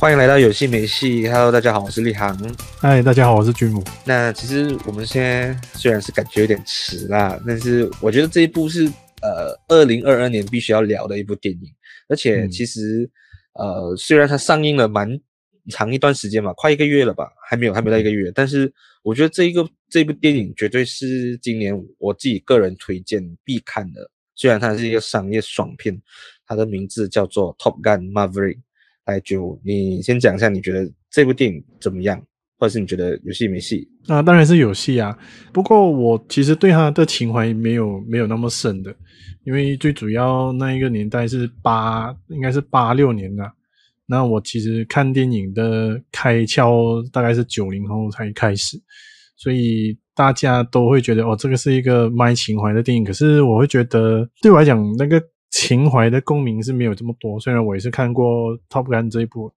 欢迎来到有戏没戏，Hello，大家好，我是立航。嗨，大家好，我是君武。那其实我们现在虽然是感觉有点迟啦，但是我觉得这一部是呃，二零二二年必须要聊的一部电影。而且其实、嗯、呃，虽然它上映了蛮长一段时间嘛，快一个月了吧，还没有，还没到一个月。但是我觉得这一个这部电影绝对是今年我自己个人推荐必看的。虽然它是一个商业爽片，它的名字叫做《Top Gun Maverick》。来，就你先讲一下，你觉得这部电影怎么样，或者是你觉得有戏没戏？那当然是有戏啊。不过我其实对他的情怀没有没有那么深的，因为最主要那一个年代是八，应该是八六年的。那我其实看电影的开窍大概是九零后才开始，所以大家都会觉得哦，这个是一个卖情怀的电影。可是我会觉得，对我来讲，那个。情怀的共鸣是没有这么多，虽然我也是看过《Top Gun》这一部，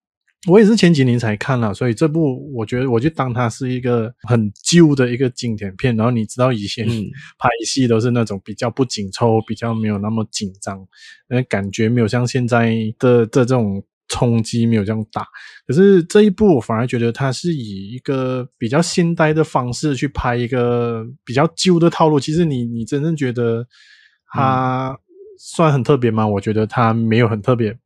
我也是前几年才看了，所以这部我觉得我就当它是一个很旧的一个经典片。然后你知道以前 拍戏都是那种比较不紧凑，比较没有那么紧张，那感觉没有像现在的的这种冲击没有这样大。可是这一部我反而觉得它是以一个比较现代的方式去拍一个比较旧的套路。其实你你真正觉得它。嗯算很特别吗？我觉得它没有很特别，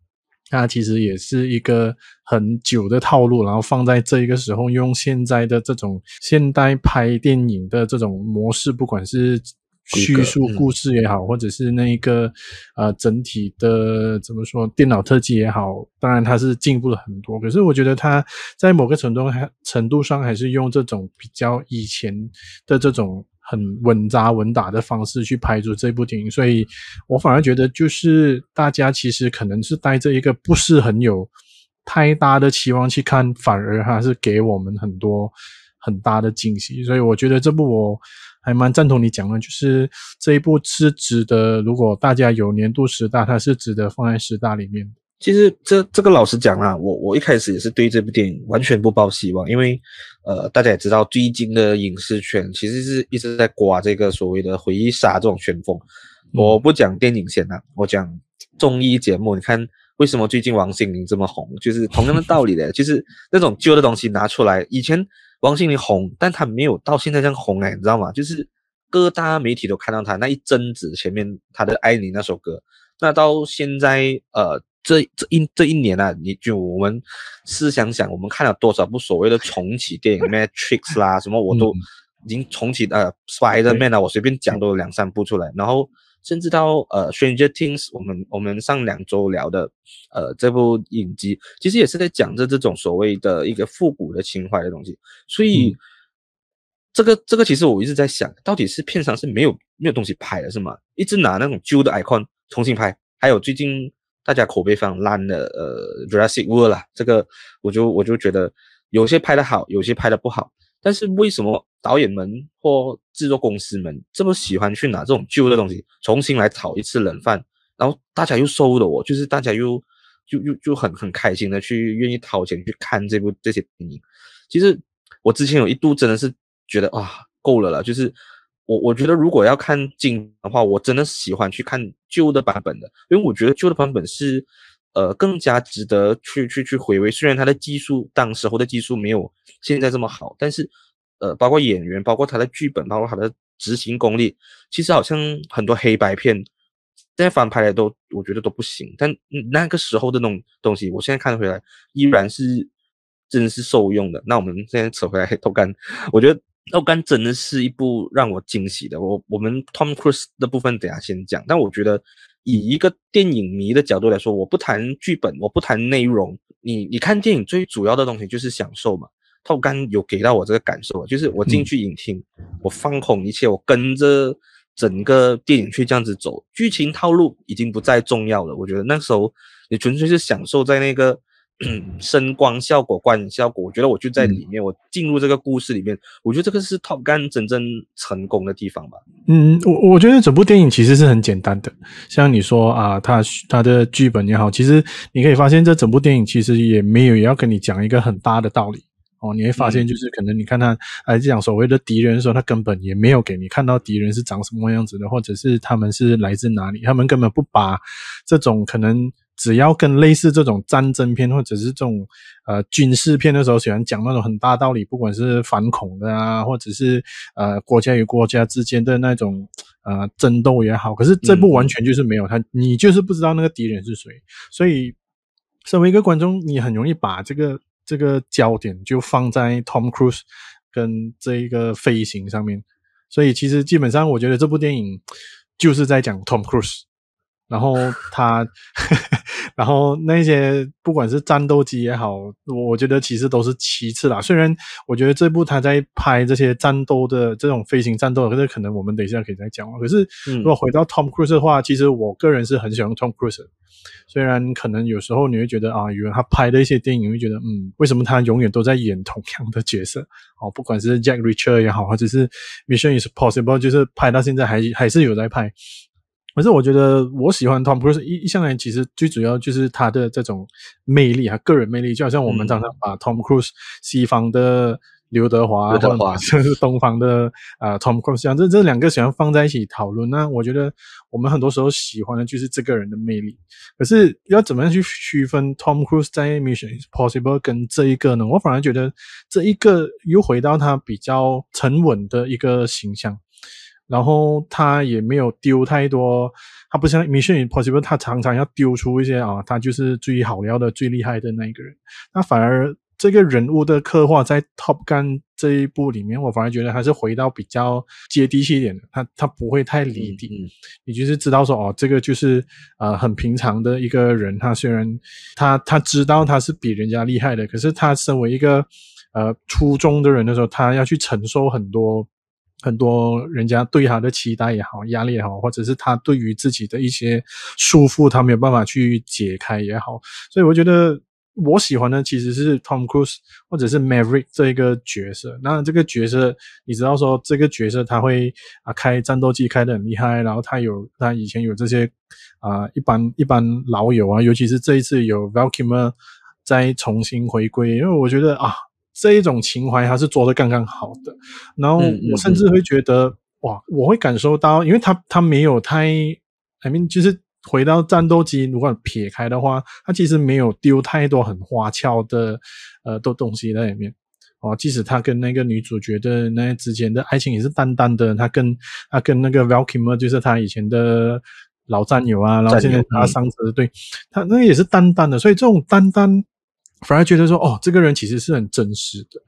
它其实也是一个很久的套路，然后放在这一个时候，用现在的这种现代拍电影的这种模式，不管是叙述故事也好，或者是那一个呃整体的怎么说电脑特技也好，当然它是进步了很多。可是我觉得它在某个程度还程度上还是用这种比较以前的这种。很稳扎稳打的方式去拍出这部电影，所以我反而觉得，就是大家其实可能是带着一个不是很有太大的期望去看，反而还是给我们很多很大的惊喜。所以我觉得这部我还蛮赞同你讲的，就是这一部是值得，如果大家有年度十大，它是值得放在十大里面。其实这这个老实讲啦，我我一开始也是对这部电影完全不抱希望，因为呃大家也知道，最近的影视圈其实是一直在刮这个所谓的回忆杀这种旋风。我不讲电影先啦，我讲综艺节目。你看为什么最近王心凌这么红？就是同样的道理的，就是那种旧的东西拿出来。以前王心凌红，但她没有到现在这样红哎，你知道吗？就是各大媒体都看到她那一阵子前面她的《爱你》那首歌，那到现在呃。这这一这一年啊，你就我们试想想，我们看了多少部所谓的重启电影，Matrix 啦，什么我都已经重启呃，Spider-Man 啊，我随便讲都有两三部出来，然后甚至到呃，Stranger Things，我们我们上两周聊的呃这部影集，其实也是在讲着这种所谓的一个复古的情怀的东西，所以、嗯、这个这个其实我一直在想，到底是片商是没有没有东西拍了是吗？一直拿那种旧的 icon 重新拍，还有最近。大家口碑非常烂的，呃，Jurassic World 啦，这个我就我就觉得有些拍得好，有些拍得不好。但是为什么导演们或制作公司们这么喜欢去拿这种旧的东西重新来炒一次冷饭？然后大家又收了我，就是大家又就又就很很开心的去愿意掏钱去看这部这些电影。其实我之前有一度真的是觉得啊，够了啦，就是。我我觉得如果要看经的话，我真的喜欢去看旧的版本的，因为我觉得旧的版本是，呃，更加值得去去去回味。虽然它的技术，当时候的技术没有现在这么好，但是，呃，包括演员，包括它的剧本，包括它的执行功力，其实好像很多黑白片，现在翻拍的都我觉得都不行。但那个时候的那种东西，我现在看回来依然是真是受用的。那我们现在扯回来黑豆干，我觉得。《Top Gun》真的是一部让我惊喜的。我我们 Tom Cruise 的部分等下先讲，但我觉得以一个电影迷的角度来说，我不谈剧本，我不谈内容。你你看电影最主要的东西就是享受嘛。《Top Gun》有给到我这个感受，就是我进去影厅，我放空一切，我跟着整个电影去这样子走，剧情套路已经不再重要了。我觉得那时候你纯粹是享受在那个。声光效果、观影效果，我觉得我就在里面，嗯、我进入这个故事里面，我觉得这个是 Top Gun 真正成功的地方吧。嗯，我我觉得整部电影其实是很简单的，像你说啊，它它的剧本也好，其实你可以发现这整部电影其实也没有也要跟你讲一个很大的道理哦。你会发现就是可能你看他来讲所谓的敌人的时候，他根本也没有给你看到敌人是长什么样子的，或者是他们是来自哪里，他们根本不把这种可能。只要跟类似这种战争片或者是这种呃军事片的时候，喜欢讲那种很大道理，不管是反恐的啊，或者是呃国家与国家之间的那种呃争斗也好。可是这部完全就是没有他，你就是不知道那个敌人是谁，所以身为一个观众，你很容易把这个这个焦点就放在 Tom Cruise 跟这一个飞行上面。所以其实基本上，我觉得这部电影就是在讲 Tom Cruise，然后他，然后那些不管是战斗机也好，我觉得其实都是其次啦。虽然我觉得这部他在拍这些战斗的这种飞行战斗，可是可能我们等一下可以再讲。可是如果回到 Tom Cruise 的话，其实我个人是很喜欢 Tom Cruise 的。虽然可能有时候你会觉得啊，有人他拍的一些电影，你会觉得嗯，为什么他永远都在演同样的角色？哦，不管是 Jack Reacher 也好，或者是 Mission Impossible，就是拍到现在还还是有在拍。可是我觉得我喜欢 Tom Cruise 一一向来其实最主要就是他的这种魅力啊，个人魅力，就好像我们常常把 Tom Cruise 西方的。刘德华，刘德华就是东方的啊、呃、，Tom Cruise，这这两个喜欢放在一起讨论。那我觉得我们很多时候喜欢的就是这个人的魅力。可是要怎么样去区分 Tom Cruise 在 Mission Impossible 跟这一个呢？我反而觉得这一个又回到他比较沉稳的一个形象，然后他也没有丢太多，他不像 Mission Impossible，他常常要丢出一些啊，他就是最好料的、最厉害的那一个人，那反而。这个人物的刻画在 Top Gun 这一部里面，我反而觉得还是回到比较接地气一点的，他他不会太离地，嗯嗯、你就是知道说哦，这个就是呃很平常的一个人，他虽然他他知道他是比人家厉害的，可是他身为一个呃初中的人的时候，他要去承受很多很多人家对他的期待也好，压力也好，或者是他对于自己的一些束缚，他没有办法去解开也好，所以我觉得。我喜欢的其实是 Tom Cruise 或者是 Maverick 这一个角色。那这个角色，你知道说这个角色他会啊开战斗机开得很厉害，然后他有他以前有这些啊一般一般老友啊，尤其是这一次有 Val Kilmer 再重新回归，因为我觉得啊这一种情怀他是做的刚刚好的。然后我甚至会觉得嗯嗯嗯哇，我会感受到，因为他他没有太，I mean 就是。回到战斗机，如果撇开的话，他其实没有丢太多很花俏的呃的东西在里面哦。即使他跟那个女主角的那之间的爱情也是淡淡的，他跟他跟那个 Val Kilmer 就是他以前的老战友啊，然后现在他上车，对他那个也是淡淡的，所以这种淡淡反而觉得说哦，这个人其实是很真实的。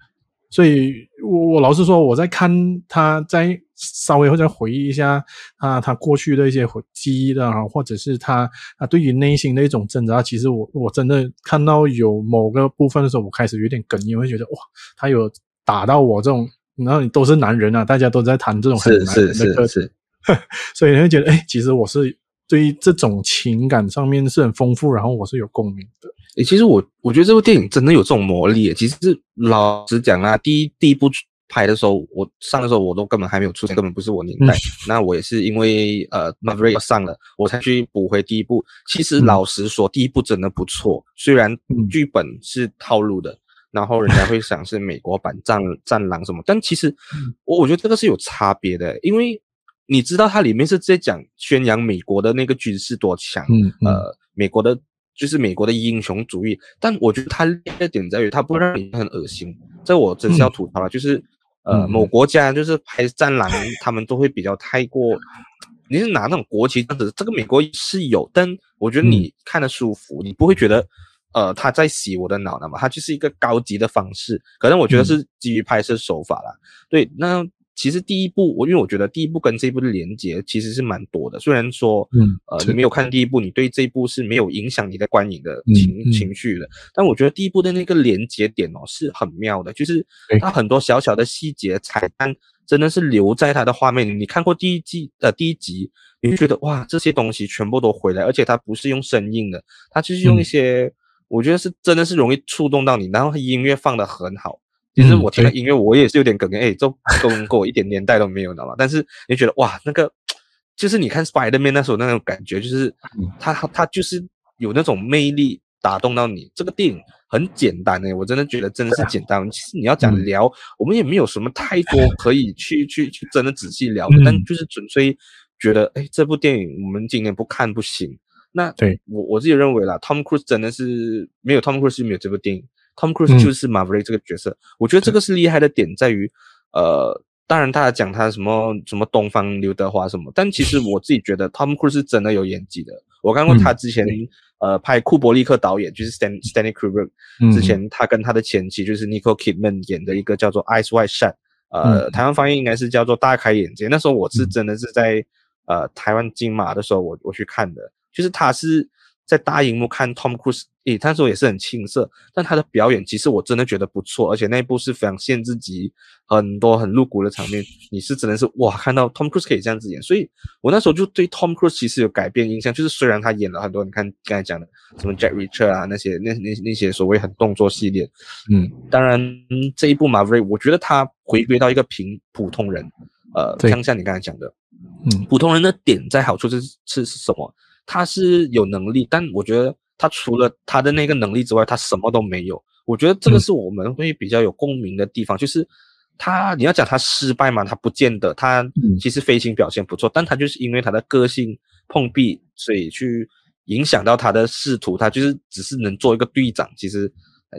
所以我我老实说，我在看他在。稍微或者回忆一下啊，他过去的一些记忆的啊，或者是他啊对于内心的一种挣扎，其实我我真的看到有某个部分的时候，我开始有点哽咽，会觉得哇，他有打到我这种，然后你都是男人啊，大家都在谈这种很男人的课题，所以你会觉得哎，其实我是对于这种情感上面是很丰富，然后我是有共鸣的。诶，其实我我觉得这部电影真的有这种魔力。其实是老实讲啊，第一第一部。拍的时候，我上的时候我都根本还没有出现，根本不是我年代。嗯、那我也是因为呃 Maverick 上了，我才去补回第一部。其实老实说，嗯、第一部真的不错，虽然剧本是套路的，嗯、然后人家会想是美国版战战狼什么，但其实我我觉得这个是有差别的，因为你知道它里面是在讲宣扬美国的那个军事多强，嗯嗯、呃，美国的就是美国的英雄主义。但我觉得它的点在于，它不让你很恶心。这我真是要吐槽了，嗯、就是。呃，某国家就是拍战狼，他们都会比较太过，你是拿那种国旗这样子，这个美国是有，但我觉得你看得舒服，你不会觉得，呃，他在洗我的脑的嘛，他就是一个高级的方式，可能我觉得是基于拍摄手法啦，对，那。其实第一部，我因为我觉得第一部跟这一部的连接其实是蛮多的。虽然说，嗯，呃，你没有看第一部，你对这一部是没有影响你的观影的情、情绪的。但我觉得第一部的那个连接点哦是很妙的，就是它很多小小的细节彩蛋真的是留在它的画面里。你看过第一季的、呃、第一集，你会觉得哇，这些东西全部都回来，而且它不是用声音的，它就是用一些，嗯、我觉得是真的是容易触动到你，然后音乐放的很好。其实我听的音乐，我也是有点哽咽，哎，这跟跟我一点年代都没有，知道吗？但是你觉得哇，那个就是你看 Spider-Man 那时候那种感觉，就是他他就是有那种魅力打动到你。这个电影很简单诶，我真的觉得真的是简单。其实你要讲聊，我们也没有什么太多可以去去去真的仔细聊的，但就是纯粹觉得，哎，这部电影我们今年不看不行。那对我我自己认为啦，Tom Cruise 真的是没有 Tom Cruise 没有这部电影，Tom Cruise 就是 Maverick 这个角色。嗯、我觉得这个是厉害的点在于，呃，当然大家讲他什么什么东方刘德华什么，但其实 我自己觉得 Tom Cruise 是真的有演技的。我看过他之前、嗯、呃拍库伯利克导演就是 Stan Stanley Kubrick 之前他跟他的前妻就是 Nicole Kidman 演的一个叫做 Eyes Wide Shut，呃、嗯、台湾翻译应该是叫做大开眼界。那时候我是真的是在、嗯、呃台湾金马的时候我我去看的，就是他是。在大荧幕看 Tom Cruise，诶，那时候也是很青涩，但他的表演其实我真的觉得不错，而且那一部是非常限制级，很多很露骨的场面，你是只能是哇，看到 Tom Cruise 可以这样子演，所以我那时候就对 Tom Cruise 其实有改变印象，就是虽然他演了很多，你看刚才讲的什么 Jack Reacher 啊那些那那那些所谓很动作系列，嗯，当然这一部 Maverick 我觉得他回归到一个平普通人，呃，像像你刚才讲的，嗯，普通人的点在好处是是是什么？他是有能力，但我觉得他除了他的那个能力之外，他什么都没有。我觉得这个是我们会比较有共鸣的地方，嗯、就是他你要讲他失败嘛，他不见得，他其实飞行表现不错，嗯、但他就是因为他的个性碰壁，所以去影响到他的仕途，他就是只是能做一个队长，其实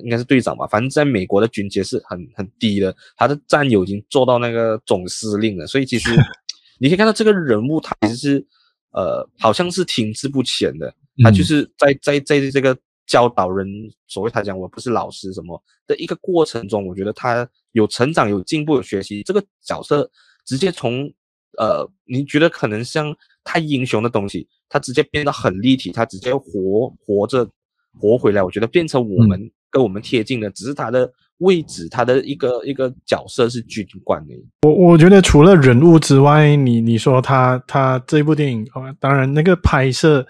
应该是队长吧，反正在美国的军阶是很很低的，他的战友已经做到那个总司令了，所以其实 你可以看到这个人物他其实是。呃，好像是停滞不前的，他就是在在在这个教导人，所谓他讲我不是老师什么的一个过程中，我觉得他有成长、有进步、有学习。这个角色直接从呃，你觉得可能像太英雄的东西，他直接变得很立体，他直接活活着活回来，我觉得变成我们跟我们贴近的，只是他的。位置，他的一个一个角色是军官的。我我觉得除了人物之外，你你说他他这部电影，当然那个拍摄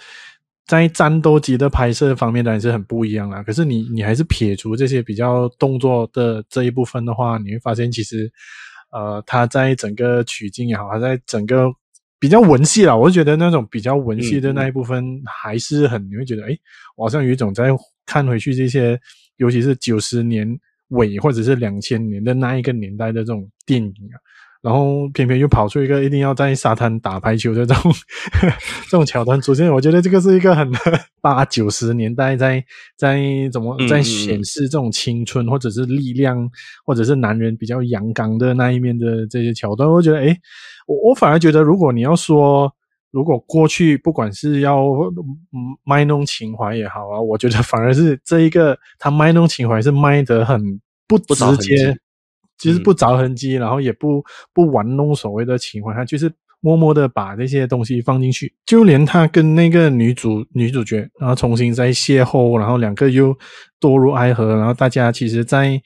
在战斗机的拍摄方面当然是很不一样啦。可是你你还是撇除这些比较动作的这一部分的话，你会发现其实呃他在整个取景也好，他在整个比较文戏啦，我觉得那种比较文戏的那一部分还是很，嗯、你会觉得诶，我好像有一种在看回去这些，尤其是九十年。尾或者是两千年的那一个年代的这种电影啊，然后偏偏又跑出一个一定要在沙滩打排球的这种 这种桥段出现，我觉得这个是一个很八九十年代在在怎么在显示这种青春或者是力量或者是男人比较阳刚的那一面的这些桥段，我觉得诶，我我反而觉得如果你要说。如果过去不管是要卖弄情怀也好啊，我觉得反而是这一个他卖弄情怀是卖得很不直接，其实不着痕迹，然后也不不玩弄所谓的情怀，他就是默默的把这些东西放进去，就连他跟那个女主女主角，然后重新再邂逅，然后两个又堕入爱河，然后大家其实在。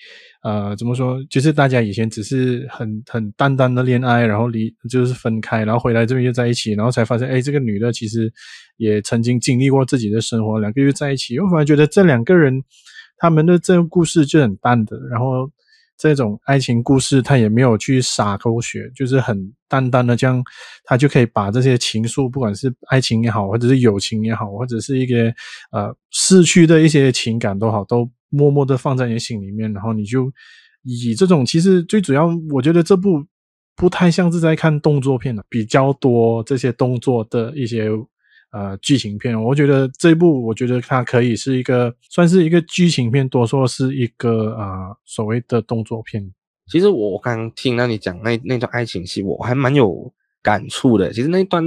呃，怎么说？就是大家以前只是很很淡淡的恋爱，然后离就是分开，然后回来这边又在一起，然后才发现，哎，这个女的其实也曾经经历过自己的生活，两个又在一起。我反而觉得这两个人他们的这个故事就很淡的，然后这种爱情故事他也没有去洒狗血，就是很淡淡的这样，他就可以把这些情愫，不管是爱情也好，或者是友情也好，或者是一个呃逝去的一些情感都好，都。默默的放在你心里面，然后你就以这种，其实最主要，我觉得这部不太像是在看动作片了，比较多这些动作的一些呃剧情片。我觉得这一部，我觉得它可以是一个算是一个剧情片，多说是一个呃所谓的动作片。其实我刚刚听到你讲那那段爱情戏，我还蛮有感触的。其实那一段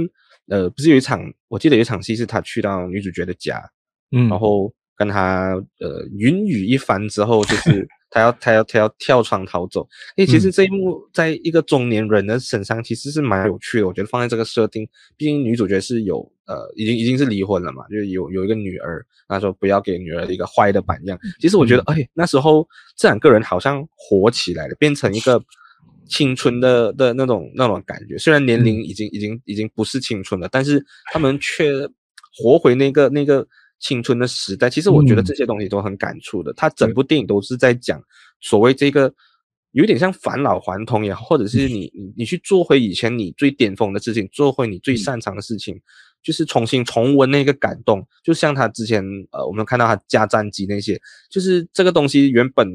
呃，不是有一场，我记得有一场戏是他去到女主角的家，嗯，然后。跟他呃云雨一番之后，就是他要他要他要跳窗逃走。诶，其实这一幕在一个中年人的身上其实是蛮有趣的。我觉得放在这个设定，毕竟女主角是有呃已经已经是离婚了嘛，就是有有一个女儿，她说不要给女儿一个坏的榜样。其实我觉得，哎，那时候这两个人好像活起来了，变成一个青春的的那种那种感觉。虽然年龄已经已经已经不是青春了，但是他们却活回那个那个。青春的时代，其实我觉得这些东西都很感触的。他整部电影都是在讲所谓这个，有点像返老还童也好，或者是你你你去做回以前你最巅峰的事情，做回你最擅长的事情，就是重新重温那个感动。就像他之前呃，我们看到他加战机那些，就是这个东西原本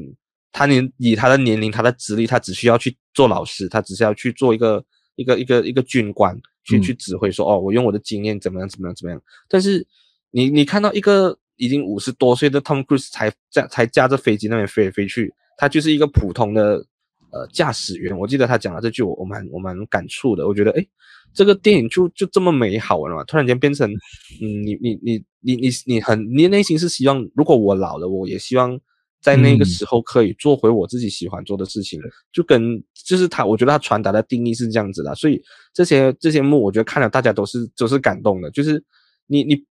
他年以他的年龄、他的资历，他只需要去做老师，他只是要去做一个一个一个一个军官，去去指挥说哦，我用我的经验怎么样怎么样怎么样。但是你你看到一个已经五十多岁的 Tom Cruise 才驾才驾着飞机那边飞来飞去，他就是一个普通的呃驾驶员。我记得他讲了这句我，我我蛮我蛮感触的。我觉得诶，这个电影就就这么美好了嘛？突然间变成 嗯，你你你你你你很你内心是希望，如果我老了，我也希望。在那个时候可以做回我自己喜欢做的事情，嗯、就跟就是他，我觉得他传达的定义是这样子的，所以这些这些幕，我觉得看了大家都是都是感动的，就是你你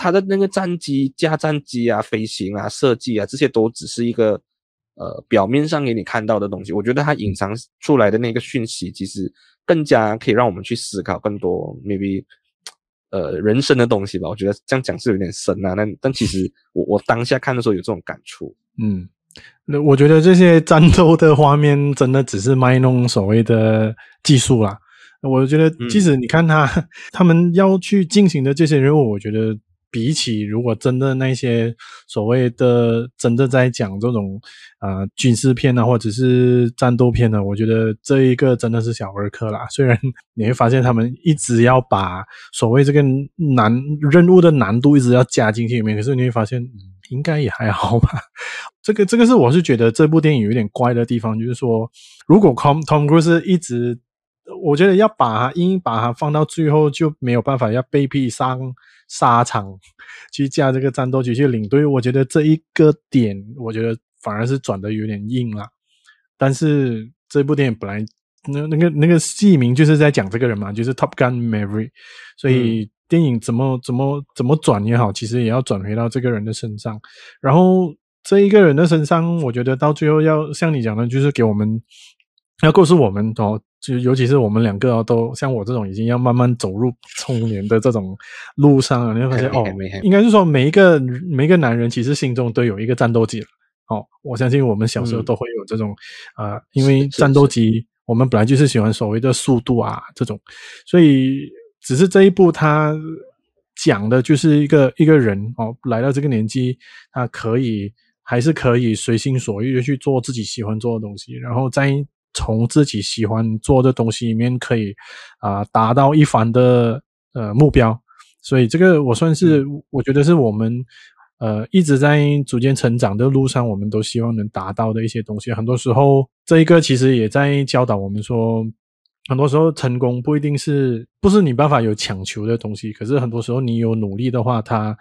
他的那个战机驾战机啊、飞行啊、设计啊，这些都只是一个呃表面上给你看到的东西，我觉得他隐藏出来的那个讯息，其实更加可以让我们去思考更多 maybe 呃人生的东西吧。我觉得这样讲是有点深啊，但但其实 我我当下看的时候有这种感触。嗯，那我觉得这些战斗的画面真的只是卖弄所谓的技术啦。我觉得，即使你看他、嗯、他们要去进行的这些任务，我觉得比起如果真的那些所谓的真的在讲这种啊、呃、军事片啊，或者是战斗片呢，我觉得这一个真的是小儿科啦。虽然你会发现他们一直要把所谓这个难任务的难度一直要加进去里面，可是你会发现。嗯应该也还好吧，这个这个是我是觉得这部电影有点怪的地方，就是说，如果 Tom Tom Cruise 一直，我觉得要把他硬把他放到最后就没有办法，要被逼上沙场去架这个战斗机去领队，我觉得这一个点，我觉得反而是转的有点硬了。但是这部电影本来那那个那个戏名就是在讲这个人嘛，就是 Top Gun Maverick，所以。电影怎么怎么怎么转也好，其实也要转回到这个人的身上。然后这一个人的身上，我觉得到最后要像你讲的，就是给我们要告诉我们哦，就尤其是我们两个哦，都像我这种已经要慢慢走入中年的这种路上了，你会发现哦，应该是说每一个每一个男人其实心中都有一个战斗机了。哦，我相信我们小时候都会有这种啊、嗯呃，因为战斗机我们本来就是喜欢所谓的速度啊这种，所以。只是这一部，他讲的就是一个一个人哦，来到这个年纪，他可以还是可以随心所欲的去做自己喜欢做的东西，然后再从自己喜欢做的东西里面，可以啊、呃、达到一番的呃目标。所以这个我算是，我觉得是我们呃一直在逐渐成长的路上，我们都希望能达到的一些东西。很多时候，这一个其实也在教导我们说。很多时候成功不一定是不是你办法有强求的东西，可是很多时候你有努力的话，它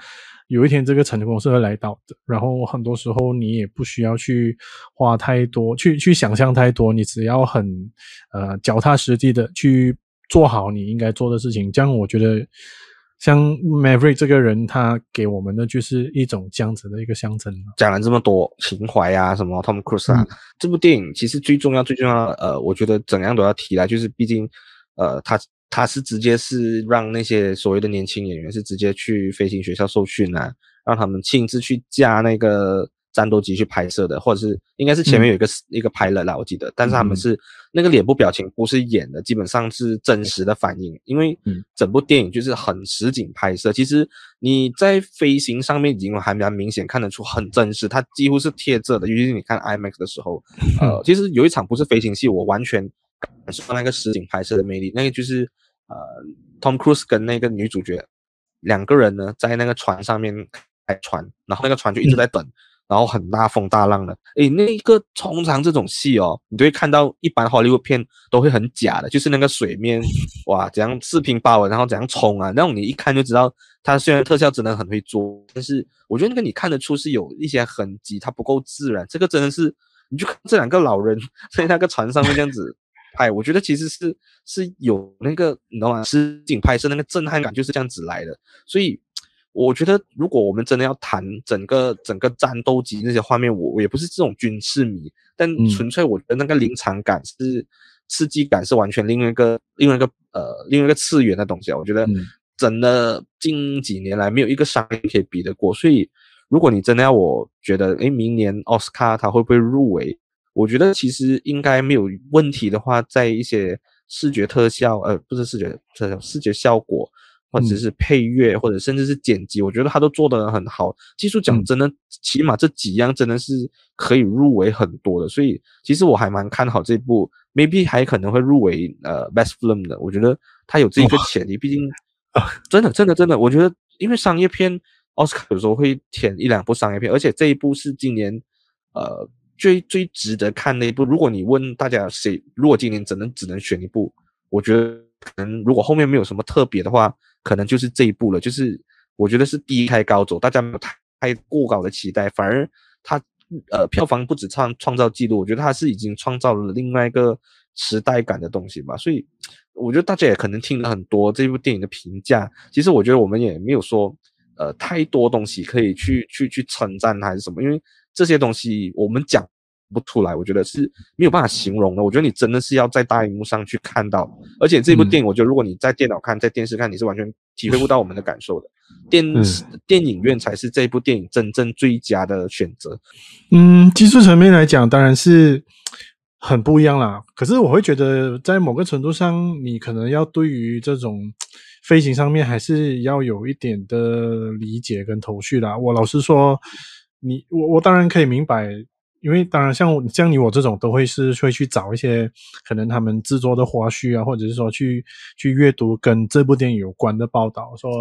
有一天这个成功是会来到的。然后很多时候你也不需要去花太多，去去想象太多，你只要很呃脚踏实地的去做好你应该做的事情，这样我觉得。像 Maverick 这个人，他给我们的就是一种这样子的一个象征。讲了这么多情怀啊，什么 Tom Cruise 啊，嗯、这部电影其实最重要、最重要，呃，我觉得怎样都要提来，就是毕竟，呃，他他是直接是让那些所谓的年轻演员是直接去飞行学校受训啊，让他们亲自去驾那个。战斗机去拍摄的，或者是应该是前面有一个、嗯、一个 pilot 啦，我记得，但是他们是、嗯、那个脸部表情不是演的，基本上是真实的反应，因为整部电影就是很实景拍摄。其实你在飞行上面已经还蛮明显看得出很真实，它几乎是贴着的。尤其是你看 IMAX 的时候，呃，其实有一场不是飞行戏，我完全感受到那个实景拍摄的魅力。那个就是呃，Tom Cruise 跟那个女主角两个人呢，在那个船上面开船，然后那个船就一直在等。嗯然后很大风大浪的，诶，那个通常这种戏哦，你都会看到一般好莱坞片都会很假的，就是那个水面 哇怎样四平八稳，然后怎样冲啊，那种你一看就知道，它虽然特效真的很会做，但是我觉得那个你看得出是有一些痕迹，它不够自然。这个真的是，你就看这两个老人在那个船上面这样子拍，我觉得其实是是有那个你知道吗？实景拍摄那个震撼感就是这样子来的，所以。我觉得，如果我们真的要谈整个整个战斗机那些画面，我我也不是这种军事迷，但纯粹我觉得那个临场感是刺激感是完全另外一个另外一个呃另外一个次元的东西啊。我觉得真的近几年来没有一个商业可以比得过。所以，如果你真的要我觉得，诶，明年奥斯卡它会不会入围？我觉得其实应该没有问题的话，在一些视觉特效，呃，不是视觉特效，视觉效果。或者是配乐，或者甚至是剪辑，我觉得他都做得很好。技术奖真的，起码这几样真的是可以入围很多的。所以其实我还蛮看好这部，maybe 还可能会入围呃 Best Film 的。我觉得他有这一个潜力，毕竟真的真的真的，我觉得因为商业片奥斯卡有时候会填一两部商业片，而且这一部是今年呃最最值得看的一部。如果你问大家谁，如果今年只能只能选一部，我觉得可能如果后面没有什么特别的话，可能就是这一部了。就是我觉得是低开高走，大家没有太太过高的期待，反而它呃票房不止创创造纪录，我觉得它是已经创造了另外一个时代感的东西吧。所以我觉得大家也可能听了很多这部电影的评价，其实我觉得我们也没有说。呃，太多东西可以去去去称赞还是什么？因为这些东西我们讲不出来，我觉得是没有办法形容的。我觉得你真的是要在大荧幕上去看到，而且这部电影，我觉得如果你在电脑看，在电视看，你是完全体会不到我们的感受的。电视电影院才是这部电影真正最佳的选择。嗯，技术层面来讲，当然是很不一样啦。可是我会觉得，在某个程度上，你可能要对于这种。飞行上面还是要有一点的理解跟头绪啦。我老实说，你我我当然可以明白，因为当然像像你我这种都会是会去找一些可能他们制作的花絮啊，或者是说去去阅读跟这部电影有关的报道，说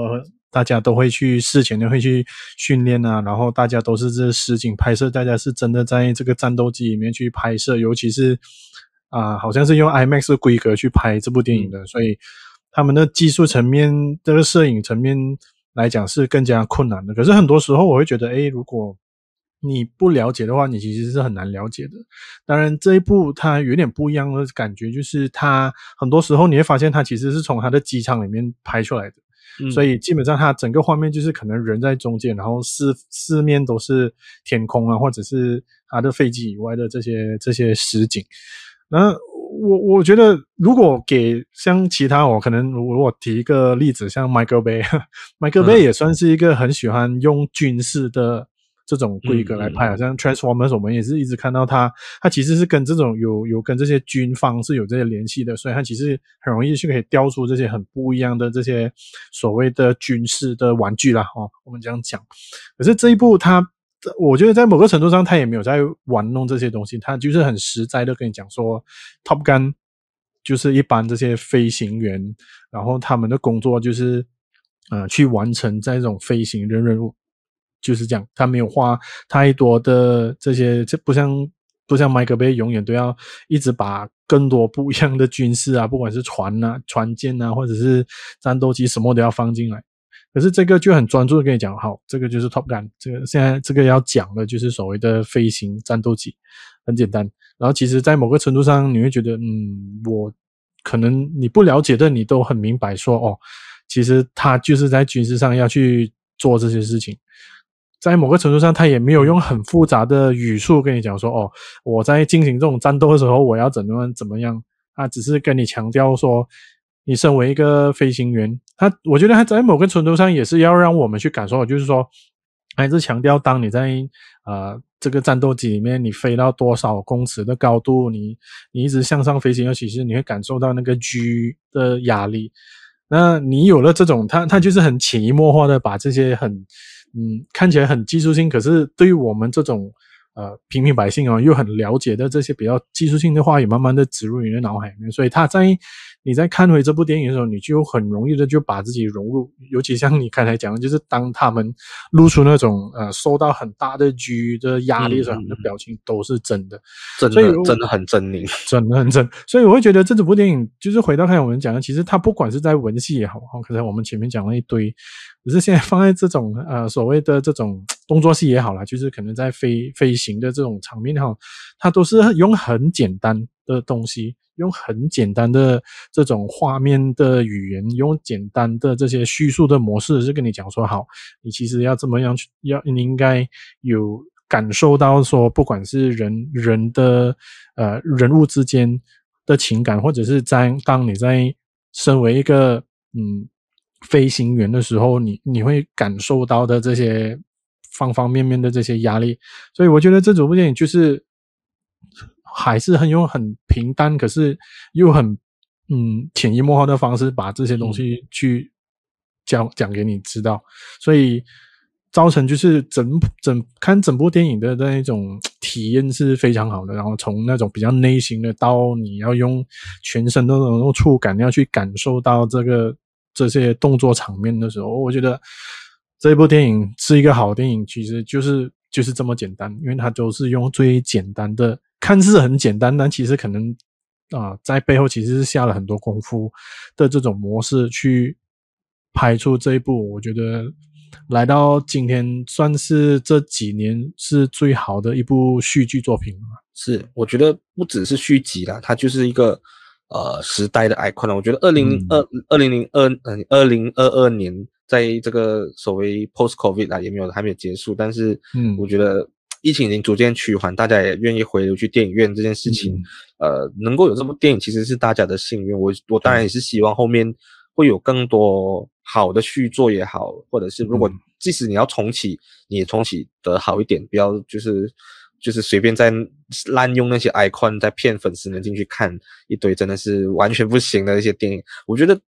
大家都会去事前都会去训练啊，然后大家都是这实景拍摄，大家是真的在这个战斗机里面去拍摄，尤其是啊、呃，好像是用 IMAX 的规格去拍这部电影的，所以。他们的技术层面，这个摄影层面来讲是更加困难的。可是很多时候，我会觉得，哎，如果你不了解的话，你其实是很难了解的。当然，这一部它有点不一样的感觉，就是它很多时候你会发现，它其实是从它的机舱里面拍出来的。嗯。所以基本上，它整个画面就是可能人在中间，然后四四面都是天空啊，或者是它的飞机以外的这些这些实景。那我我觉得，如果给像其他，我可能如果提一个例子，像 Michael Bay，Michael Bay 也算是一个很喜欢用军事的这种规格来拍，好像 Transformers，我们也是一直看到它，它其实是跟这种有有跟这些军方是有这些联系的，所以它其实很容易就可以雕出这些很不一样的这些所谓的军事的玩具啦。哦，我们这样讲。可是这一部它。我觉得在某个程度上，他也没有在玩弄这些东西，他就是很实在的跟你讲说，Top Gun 就是一般这些飞行员，然后他们的工作就是，呃，去完成在这种飞行的任务，就是这样，他没有花太多的这些，这不像不像 Michael Bay 永远都要一直把更多不一样的军事啊，不管是船啊、船舰啊，或者是战斗机，什么都要放进来。可是这个就很专注的跟你讲，好，这个就是 Top Gun，这个现在这个要讲的就是所谓的飞行战斗机，很简单。然后其实，在某个程度上，你会觉得，嗯，我可能你不了解的，你都很明白说，哦，其实他就是在军事上要去做这些事情。在某个程度上，他也没有用很复杂的语速跟你讲说，哦，我在进行这种战斗的时候，我要怎么怎么样，他只是跟你强调说。你身为一个飞行员，他我觉得他在某个程度上也是要让我们去感受，就是说，还是强调当你在呃这个战斗机里面，你飞到多少公尺的高度，你你一直向上飞行，尤其是你会感受到那个 G 的压力。那你有了这种，他他就是很潜移默化的把这些很嗯看起来很技术性，可是对于我们这种。呃，平民百姓哦，又很了解的这些比较技术性的话也，慢慢的植入你的脑海里面。所以他在你在看回这部电影的时候，你就很容易的就把自己融入。尤其像你刚才讲的，就是当他们露出那种呃受到很大的 G 的压力的时候，他们的表情都是真的，真的真的很狰狞，真的很真。所以我会觉得这整部电影就是回到看我们讲的，其实它不管是在文戏也好，可能我们前面讲了一堆，只是现在放在这种呃所谓的这种。动作戏也好啦，就是可能在飞飞行的这种场面哈，它都是用很简单的东西，用很简单的这种画面的语言，用简单的这些叙述的模式，是跟你讲说，好，你其实要怎么样去，要你应该有感受到说，不管是人人的呃人物之间的情感，或者是在当你在身为一个嗯飞行员的时候，你你会感受到的这些。方方面面的这些压力，所以我觉得这部电影就是还是很用很平淡，可是又很嗯潜移默化的方式把这些东西去讲讲给你知道，所以造成就是整整看整部电影的那一种体验是非常好的。然后从那种比较内心的到你要用全身的那种触感要去感受到这个这些动作场面的时候，我觉得。这一部电影是一个好电影，其实就是就是这么简单，因为它都是用最简单的，看似很简单，但其实可能啊、呃，在背后其实是下了很多功夫的这种模式去拍出这一部，我觉得来到今天算是这几年是最好的一部续剧作品了。是，我觉得不只是续集啦，它就是一个呃时代的 icon 了。我觉得二零二二零零二嗯二零二二年。在这个所谓 post COVID 啊，也没有还没有结束，但是，嗯，我觉得疫情已经逐渐趋缓，大家也愿意回流去电影院这件事情，嗯、呃，能够有这部电影其实是大家的幸运。我我当然也是希望后面会有更多好的续作也好，或者是如果即使你要重启，你也重启得好一点，不要就是就是随便在滥用那些 icon 在骗粉丝们进去看一堆真的是完全不行的一些电影，我觉得。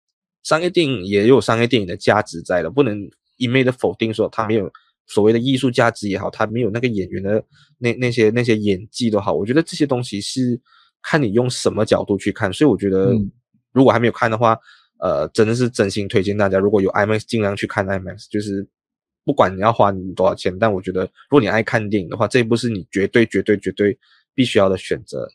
商业电影也有商业电影的价值在的，不能一昧的否定说它没有所谓的艺术价值也好，他没有那个演员的那那些那些演技都好，我觉得这些东西是看你用什么角度去看。所以我觉得，如果还没有看的话，呃，真的是真心推荐大家，如果有 IMAX 尽量去看 IMAX，就是不管你要花你多少钱，但我觉得如果你爱看电影的话，这一部是你绝对绝对绝对必须要的选择。